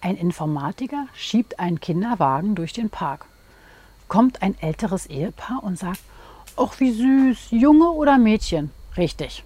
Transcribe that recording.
Ein Informatiker schiebt einen Kinderwagen durch den Park. Kommt ein älteres Ehepaar und sagt, ach wie süß, Junge oder Mädchen? Richtig,